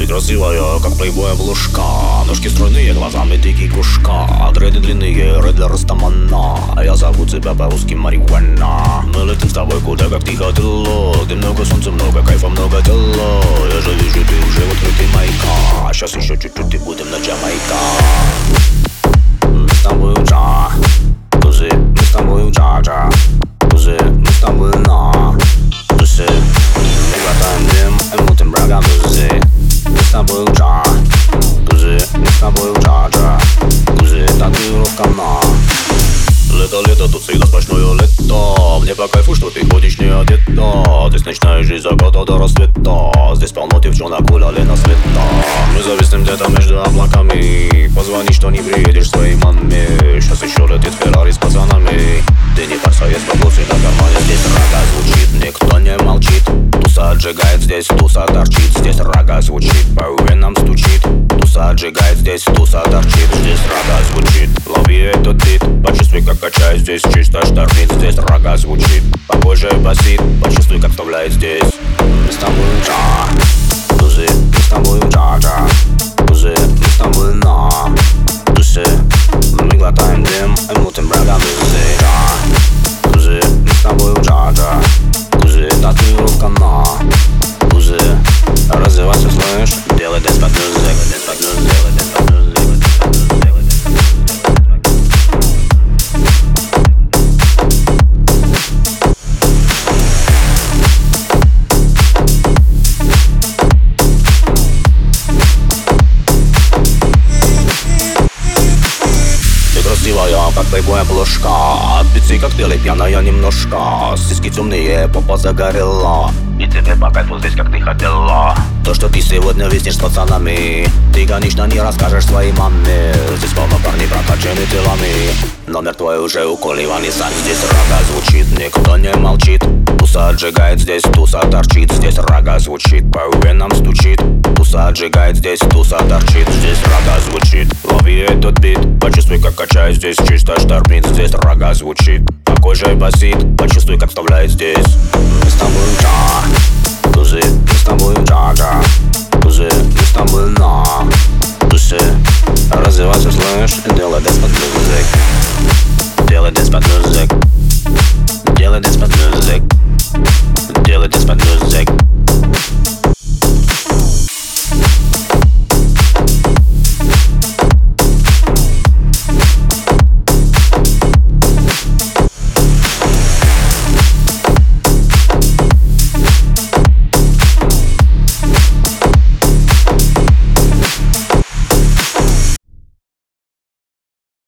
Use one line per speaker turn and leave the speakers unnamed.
Ты красивая, как плейбой обложка Ножки стройные, глазами дикий кружка. Дреды длинные, ред для Растамана. Я зову тебя по-русски марихуана. Мы летим с тобой куда, как тихо тыло. Где много солнца, много кайфа, много тела. Я же вижу, ты уже в открытый маяка Сейчас еще чуть-чуть и будем на Джамайка. Мы с тобой джа на Лето, лето, тут всегда сплошное лето. Мне по кайфу, что ты ходишь не одета. Здесь ночная жизнь заката до рассвета. Здесь полно девчонок гуляли на света. Мы зависнем где-то между облаками. Позвони, что не приедешь своей маме. Сейчас еще летит Феррари с пацанами. Ты не парься, есть баблосы на кармане Здесь рога звучит, никто не молчит. Туса отжигает, здесь туса торчит. Здесь рога звучит, по венам стучит. Туса отжигает, здесь туса торчит. Здесь рога Качает здесь чисто штормит Здесь рога звучит, по коже басит Почувствуй, как вставляет здесь. Мы с тобой джа, тузы, мы с тобой джа-джа Тузы, мы с тобой на тусы Мы глотаем дым и мутим брага бузы джа Тузы, мы с тобой джа-джа Тузы, татуировка на. Тузы, развивайся, слышь. Делай dance под Ты красивая, как плейбой обложка От пиццы коктейли пьяная немножко. Сиськи темные, попа загорела. И тебе по кайфу здесь, как ты хотела. То, что ты сегодня виснешь с пацанами Ты, конечно, не расскажешь своей маме. Здесь полно парней прокачаны телами. Номер твой уже у Коли Ваниссан Здесь рога звучит, никто не молчит. Туса отжигает, здесь туса торчит. Здесь рога звучит, по венам стучит. Туса отжигает, здесь туса торчит. Здесь рога звучит, лови этот бит Почувствуй, как качает здесь чисто штормит Здесь рога звучит, такой же басит Почувствуй, как вставляет здесь. Мы с тобой джа, тузы Мы с тобой джага, тузы Мы с тобой на, тусы Развивайся, слышь, делай деспот музык Делай деспот музык